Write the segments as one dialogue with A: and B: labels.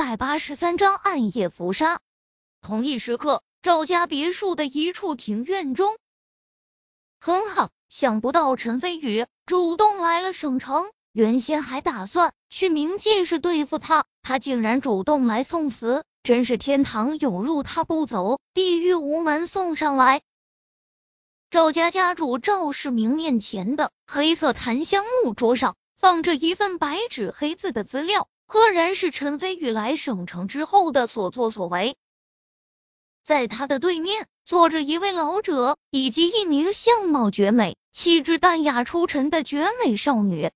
A: 百八十三章暗夜伏杀。同一时刻，赵家别墅的一处庭院中，很好，想不到陈飞宇主动来了省城。原先还打算去冥界市对付他，他竟然主动来送死，真是天堂有路他不走，地狱无门送上来。赵家家主赵世明面前的黑色檀香木桌上放着一份白纸黑字的资料，赫然是陈飞宇来省城之后的所作所为。在他的对面坐着一位老者，以及一名相貌绝美、气质淡雅出尘的绝美少女。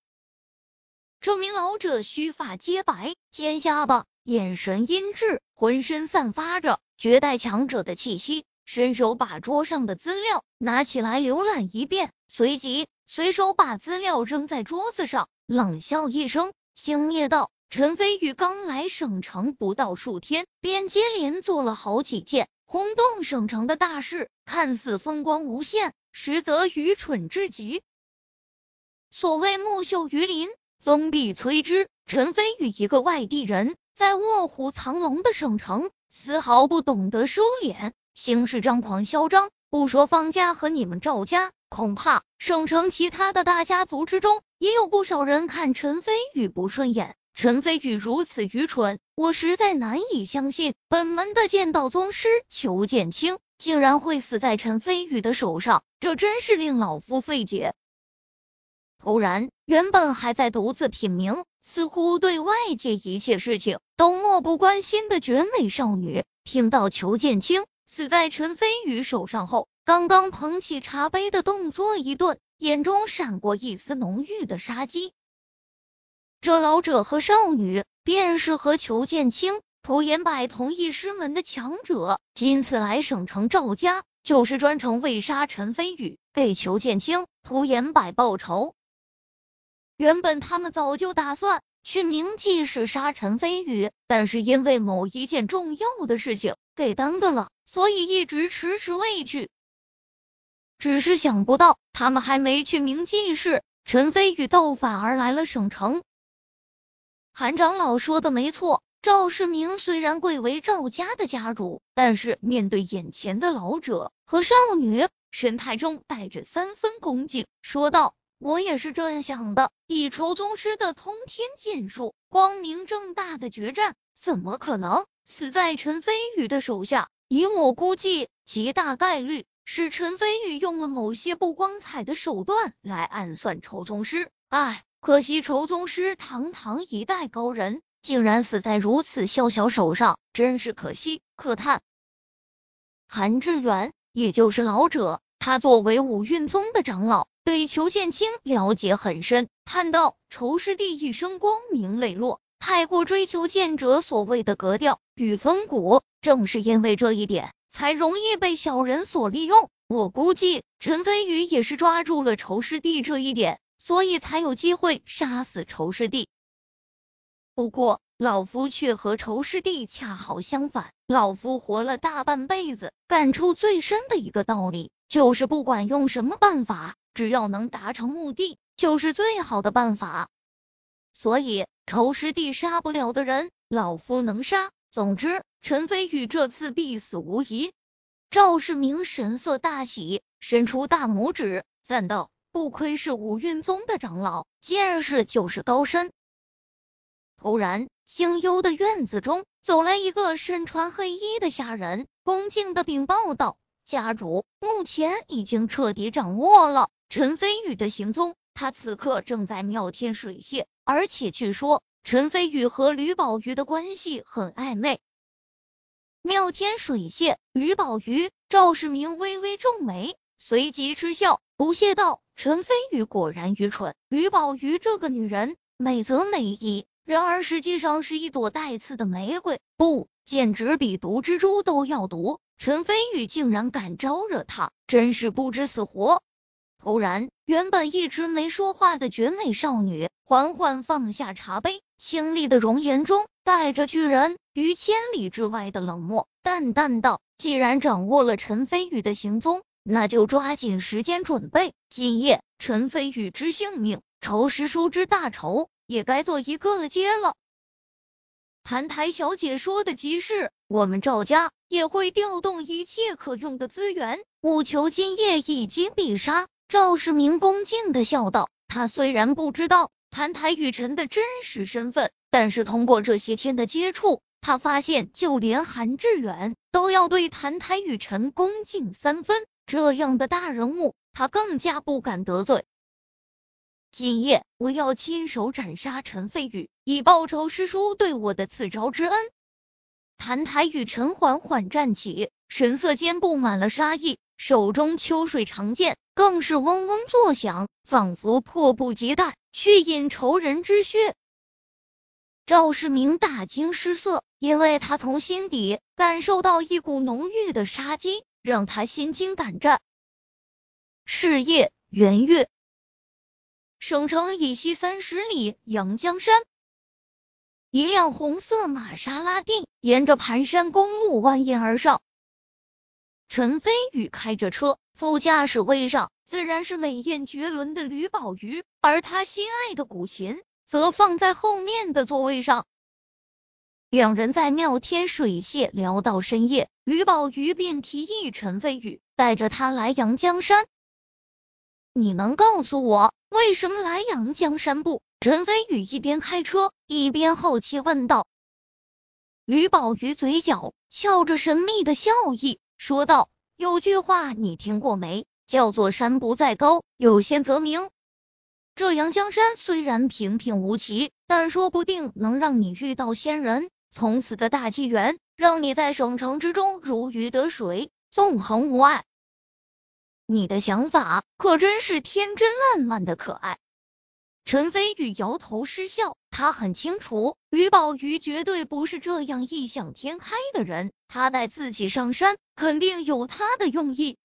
A: 这名老者须发皆白，尖下巴，眼神阴鸷，浑身散发着绝代强者的气息。伸手把桌上的资料拿起来浏览一遍，随即随手把资料扔在桌子上，冷笑一声，轻蔑道：“陈飞宇刚来省城不到数天，便接连做了好几件轰动省城的大事，看似风光无限，实则愚蠢至极。所谓木秀于林。”风必摧之。陈飞宇一个外地人，在卧虎藏龙的省城，丝毫不懂得收敛，行事张狂嚣张。不说方家和你们赵家，恐怕省城其他的大家族之中，也有不少人看陈飞宇不顺眼。陈飞宇如此愚蠢，我实在难以相信，本门的剑道宗师裘剑清竟然会死在陈飞宇的手上，这真是令老夫费解。突然，原本还在独自品茗，似乎对外界一切事情都漠不关心的绝美少女，听到裘剑清死在陈飞宇手上后，刚刚捧起茶杯的动作一顿，眼中闪过一丝浓郁的杀机。这老者和少女，便是和裘剑清、涂延柏同一师门的强者，今次来省城赵家，就是专程为杀陈飞宇，给裘剑清、涂延柏报仇。原本他们早就打算去冥界市杀陈飞宇，但是因为某一件重要的事情给耽搁了，所以一直迟迟未去。只是想不到，他们还没去冥界市，陈飞宇倒反而来了省城。韩长老说的没错，赵世明虽然贵为赵家的家主，但是面对眼前的老者和少女，神态中带着三分恭敬，说道。我也是这样想的，以仇宗师的通天剑术，光明正大的决战，怎么可能死在陈飞宇的手下？以我估计，极大概率是陈飞宇用了某些不光彩的手段来暗算仇宗师。唉，可惜仇宗师堂堂一代高人，竟然死在如此小小手上，真是可惜可叹。韩志远，也就是老者，他作为五运宗的长老。对裘剑清了解很深，叹道仇师弟一生光明磊落，太过追求剑者所谓的格调与风骨，正是因为这一点，才容易被小人所利用。我估计陈飞宇也是抓住了仇师弟这一点，所以才有机会杀死仇师弟。不过老夫却和仇师弟恰好相反，老夫活了大半辈子，感触最深的一个道理，就是不管用什么办法。只要能达成目的，就是最好的办法。所以仇师弟杀不了的人，老夫能杀。总之，陈飞宇这次必死无疑。赵世明神色大喜，伸出大拇指，赞道：“不愧是五运宗的长老，见识就是高深。”突然，清幽的院子中走来一个身穿黑衣的下人，恭敬的禀报道：“家主目前已经彻底掌握了。”陈飞宇的行踪，他此刻正在妙天水榭，而且据说陈飞宇和吕宝瑜的关系很暧昧。妙天水榭，吕宝瑜，赵世明微微皱眉，随即嗤笑，不屑道：“陈飞宇果然愚蠢。吕宝瑜这个女人，美则美矣，然而实际上是一朵带刺的玫瑰，不，简直比毒蜘蛛都要毒。陈飞宇竟然敢招惹她，真是不知死活。”突然，原本一直没说话的绝美少女缓缓放下茶杯，清丽的容颜中带着拒人于千里之外的冷漠，淡淡道：“既然掌握了陈飞宇的行踪，那就抓紧时间准备。今夜陈飞宇之性命，仇师叔之大仇，也该做一个了结了。”谭台小姐说的极是，我们赵家也会调动一切可用的资源，务求今夜一击必杀。赵世明恭敬的笑道：“他虽然不知道谭台雨辰的真实身份，但是通过这些天的接触，他发现就连韩志远都要对谭台雨辰恭敬三分。这样的大人物，他更加不敢得罪。今夜我要亲手斩杀陈飞宇，以报仇师叔对我的赐招之恩。”谭台雨陈缓缓站起，神色间布满了杀意。手中秋水长剑更是嗡嗡作响，仿佛迫不及待去饮仇人之血。赵世明大惊失色，因为他从心底感受到一股浓郁的杀机，让他心惊胆战。是夜，元月，省城以西三十里，阳江山，一辆红色玛莎拉蒂沿着盘山公路蜿蜒而上。陈飞宇开着车，副驾驶位上自然是美艳绝伦的吕宝瑜，而他心爱的古琴则放在后面的座位上。两人在妙天水榭聊到深夜，吕宝瑜便提议陈飞宇带着他来阳江山。你能告诉我为什么来阳江山不？陈飞宇一边开车一边好奇问道。吕宝瑜嘴角翘着神秘的笑意。说道：“有句话你听过没？叫做山不在高，有仙则名。这阳江山虽然平平无奇，但说不定能让你遇到仙人，从此的大机缘，让你在省城之中如鱼得水，纵横无碍。你的想法可真是天真烂漫的可爱。”陈飞宇摇头失笑，他很清楚，吕宝瑜绝对不是这样异想天开的人。他带自己上山，肯定有他的用意。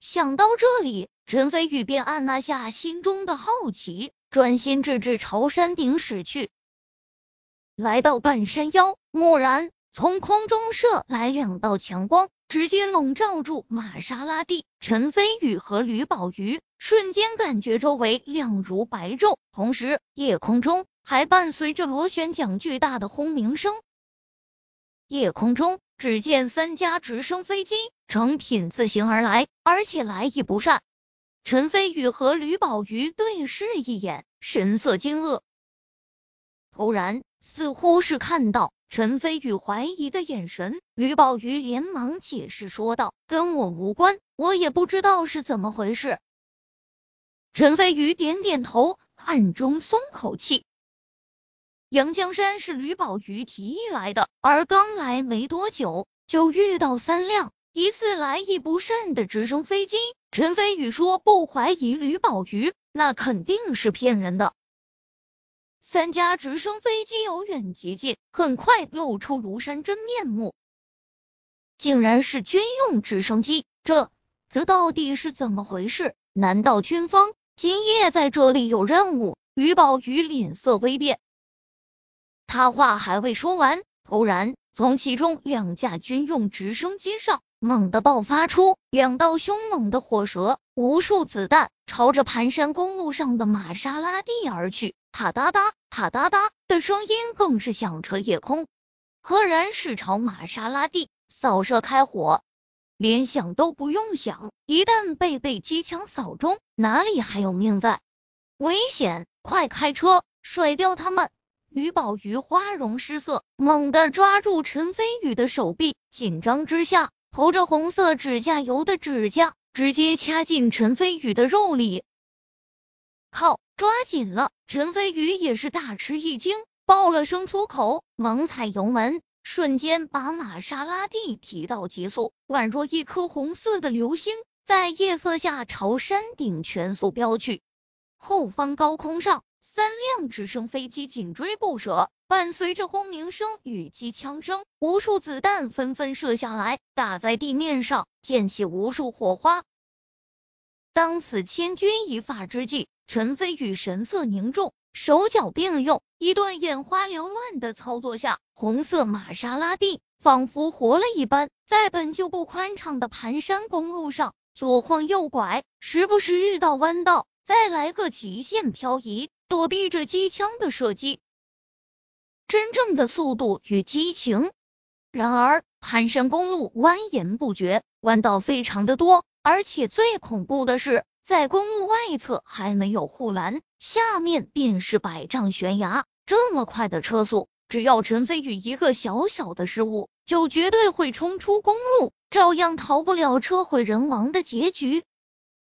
A: 想到这里，陈飞宇便按捺下心中的好奇，专心致志朝山顶驶去。来到半山腰，蓦然从空中射来两道强光。直接笼罩住玛莎拉蒂，陈飞宇和吕宝瑜瞬间感觉周围亮如白昼，同时夜空中还伴随着螺旋桨巨大的轰鸣声。夜空中只见三架直升飞机成品自行而来，而且来意不善。陈飞宇和吕宝瑜对视一眼，神色惊愕。突然，似乎是看到。陈飞宇怀疑的眼神，吕宝瑜连忙解释说道：“跟我无关，我也不知道是怎么回事。”陈飞宇点点头，暗中松口气。杨江山是吕宝瑜提议来的，而刚来没多久，就遇到三辆疑似来意不善的直升飞机。陈飞宇说不怀疑吕宝瑜，那肯定是骗人的。三架直升飞机由远及近，很快露出庐山真面目，竟然是军用直升机。这这到底是怎么回事？难道军方今夜在这里有任务？于宝瑜脸色微变，他话还未说完，突然从其中两架军用直升机上猛地爆发出两道凶猛的火舌，无数子弹朝着盘山公路上的玛莎拉蒂而去。塔哒哒，塔哒哒的声音更是响彻夜空，赫然是朝玛莎拉蒂扫射开火。连想都不用想，一旦被被机枪扫中，哪里还有命在？危险！快开车，甩掉他们！吕宝瑜花容失色，猛地抓住陈飞宇的手臂，紧张之下，涂着红色指甲油的指甲直接掐进陈飞宇的肉里。靠！抓紧了，陈飞宇也是大吃一惊，爆了声粗口，猛踩油门，瞬间把玛莎拉蒂提到极速，宛若一颗红色的流星，在夜色下朝山顶全速飙去。后方高空上，三辆直升飞机紧追不舍，伴随着轰鸣声与机枪声，无数子弹纷纷射下来，打在地面上，溅起无数火花。当此千钧一发之际。陈飞宇神色凝重，手脚并用，一顿眼花缭乱的操作下，红色玛莎拉蒂仿佛活了一般，在本就不宽敞的盘山公路上左晃右拐，时不时遇到弯道，再来个极限漂移，躲避着机枪的射击。真正的速度与激情。然而，盘山公路蜿蜒不绝，弯道非常的多，而且最恐怖的是，在公路外侧还没有护栏，下面便是百丈悬崖。这么快的车速，只要陈飞宇一个小小的失误，就绝对会冲出公路，照样逃不了车毁人亡的结局。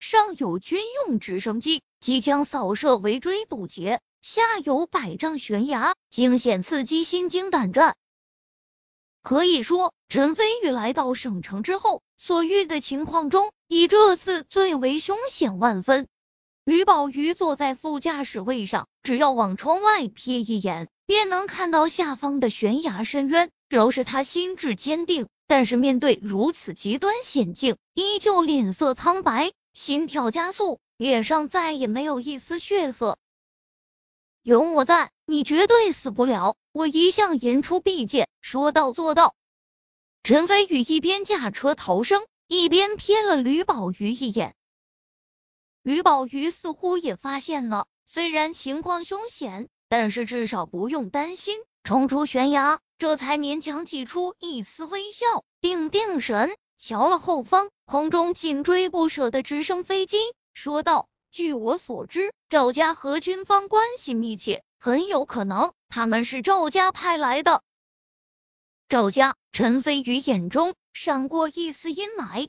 A: 上有军用直升机机枪扫射围追堵截，下有百丈悬崖，惊险刺激，心惊胆战。可以说，陈飞宇来到省城之后，所遇的情况中，以这次最为凶险万分。吕宝瑜坐在副驾驶位上，只要往窗外瞥一眼，便能看到下方的悬崖深渊。饶是他心智坚定，但是面对如此极端险境，依旧脸色苍白，心跳加速，脸上再也没有一丝血色。有我在，你绝对死不了。我一向言出必践，说到做到。陈飞宇一边驾车逃生，一边瞥了吕宝瑜一眼。吕宝瑜似乎也发现了，虽然情况凶险，但是至少不用担心冲出悬崖，这才勉强挤出一丝微笑，定定神，瞧了后方空中紧追不舍的直升飞机，说道。据我所知，赵家和军方关系密切，很有可能他们是赵家派来的。赵家，陈飞宇眼中闪过一丝阴霾。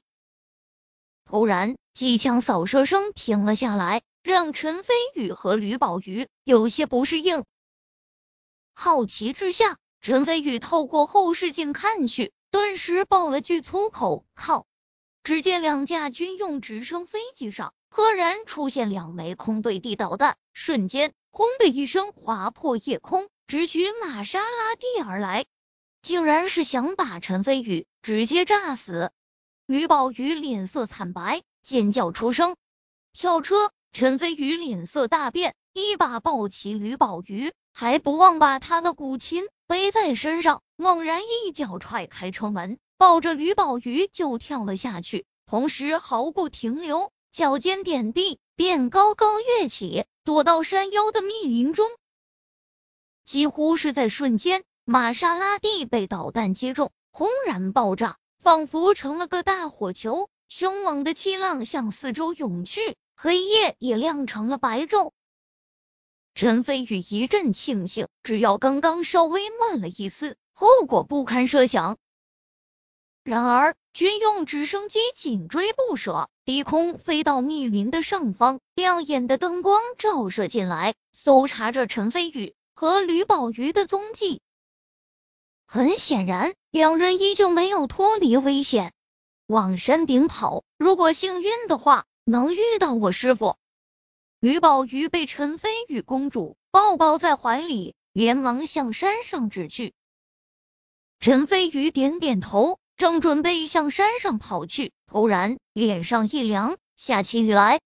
A: 突然，机枪扫射声停了下来，让陈飞宇和吕宝瑜有些不适应。好奇之下，陈飞宇透过后视镜看去，顿时爆了句粗口：“靠！”只见两架军用直升飞机上。赫然出现两枚空对地导弹，瞬间轰的一声划破夜空，直取玛莎拉蒂而来，竟然是想把陈飞宇直接炸死。吕宝瑜脸色惨白，尖叫出声。跳车，陈飞宇脸色大变，一把抱起吕宝瑜，还不忘把他的古琴背在身上，猛然一脚踹开车门，抱着吕宝瑜就跳了下去，同时毫不停留。脚尖点地，便高高跃起，躲到山腰的密林中。几乎是在瞬间，玛莎拉蒂被导弹击中，轰然爆炸，仿佛成了个大火球。凶猛的气浪向四周涌去，黑夜也亮成了白昼。陈飞宇一阵庆幸，只要刚刚稍微慢了一丝，后果不堪设想。然而，军用直升机紧追不舍，低空飞到密林的上方，亮眼的灯光照射进来，搜查着陈飞宇和吕宝瑜的踪迹。很显然，两人依旧没有脱离危险，往山顶跑。如果幸运的话，能遇到我师傅。吕宝瑜被陈飞宇公主抱抱在怀里，连忙向山上指去。陈飞宇点点头。正准备向山上跑去，突然脸上一凉，下起雨来。